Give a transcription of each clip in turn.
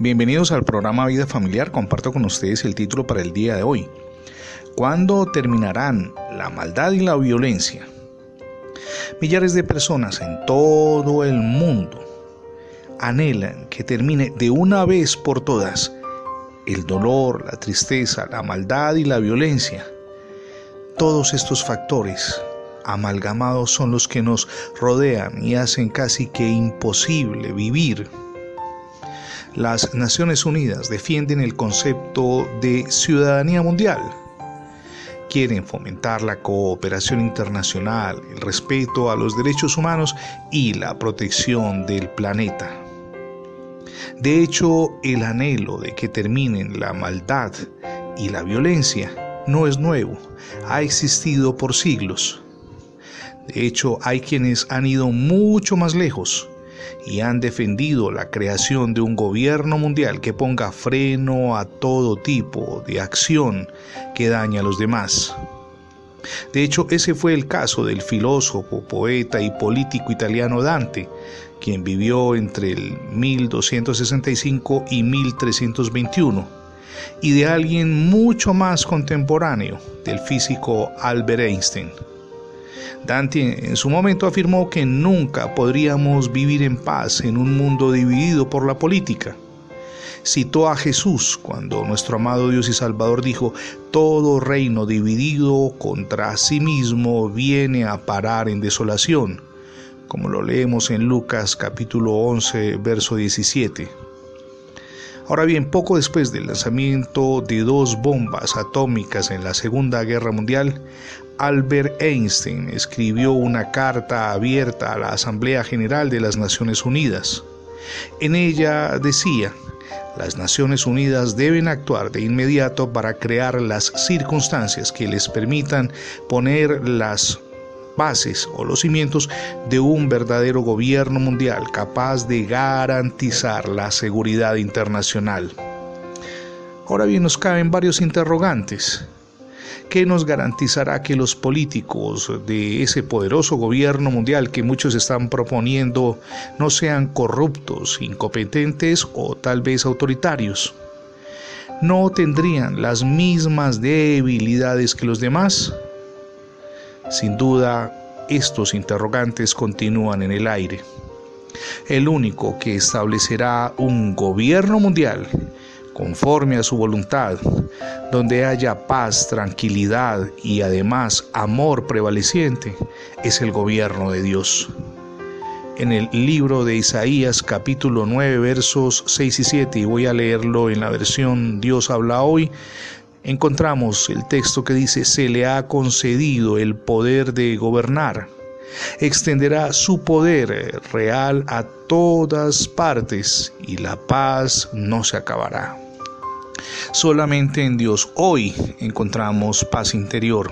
Bienvenidos al programa Vida Familiar. Comparto con ustedes el título para el día de hoy. ¿Cuándo terminarán la maldad y la violencia? Millares de personas en todo el mundo anhelan que termine de una vez por todas el dolor, la tristeza, la maldad y la violencia. Todos estos factores amalgamados son los que nos rodean y hacen casi que imposible vivir las Naciones Unidas defienden el concepto de ciudadanía mundial. Quieren fomentar la cooperación internacional, el respeto a los derechos humanos y la protección del planeta. De hecho, el anhelo de que terminen la maldad y la violencia no es nuevo, ha existido por siglos. De hecho, hay quienes han ido mucho más lejos y han defendido la creación de un gobierno mundial que ponga freno a todo tipo de acción que daña a los demás. De hecho, ese fue el caso del filósofo, poeta y político italiano Dante, quien vivió entre el 1265 y 1321, y de alguien mucho más contemporáneo, del físico Albert Einstein. Dante en su momento afirmó que nunca podríamos vivir en paz en un mundo dividido por la política. Citó a Jesús cuando nuestro amado Dios y Salvador dijo, todo reino dividido contra sí mismo viene a parar en desolación, como lo leemos en Lucas capítulo 11, verso 17. Ahora bien, poco después del lanzamiento de dos bombas atómicas en la Segunda Guerra Mundial, Albert Einstein escribió una carta abierta a la Asamblea General de las Naciones Unidas. En ella decía, las Naciones Unidas deben actuar de inmediato para crear las circunstancias que les permitan poner las bases o los cimientos de un verdadero gobierno mundial capaz de garantizar la seguridad internacional. Ahora bien, nos caben varios interrogantes. ¿Qué nos garantizará que los políticos de ese poderoso gobierno mundial que muchos están proponiendo no sean corruptos, incompetentes o tal vez autoritarios? ¿No tendrían las mismas debilidades que los demás? Sin duda, estos interrogantes continúan en el aire. El único que establecerá un gobierno mundial conforme a su voluntad, donde haya paz, tranquilidad y además amor prevaleciente, es el gobierno de Dios. En el libro de Isaías capítulo 9 versos 6 y 7, y voy a leerlo en la versión Dios habla hoy, encontramos el texto que dice, se le ha concedido el poder de gobernar. Extenderá su poder real a todas partes y la paz no se acabará. Solamente en Dios hoy encontramos paz interior,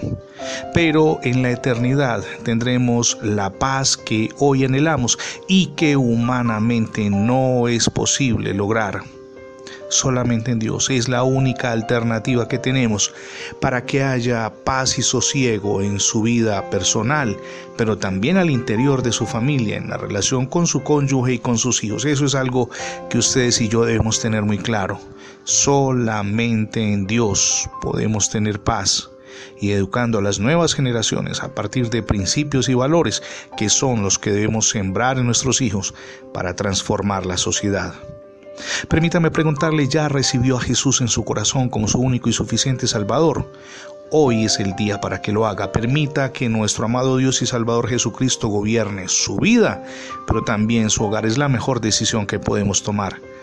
pero en la eternidad tendremos la paz que hoy anhelamos y que humanamente no es posible lograr solamente en Dios. Es la única alternativa que tenemos para que haya paz y sosiego en su vida personal, pero también al interior de su familia, en la relación con su cónyuge y con sus hijos. Eso es algo que ustedes y yo debemos tener muy claro. Solamente en Dios podemos tener paz y educando a las nuevas generaciones a partir de principios y valores que son los que debemos sembrar en nuestros hijos para transformar la sociedad. Permítame preguntarle, ¿ya recibió a Jesús en su corazón como su único y suficiente Salvador? Hoy es el día para que lo haga. Permita que nuestro amado Dios y Salvador Jesucristo gobierne su vida, pero también su hogar. Es la mejor decisión que podemos tomar.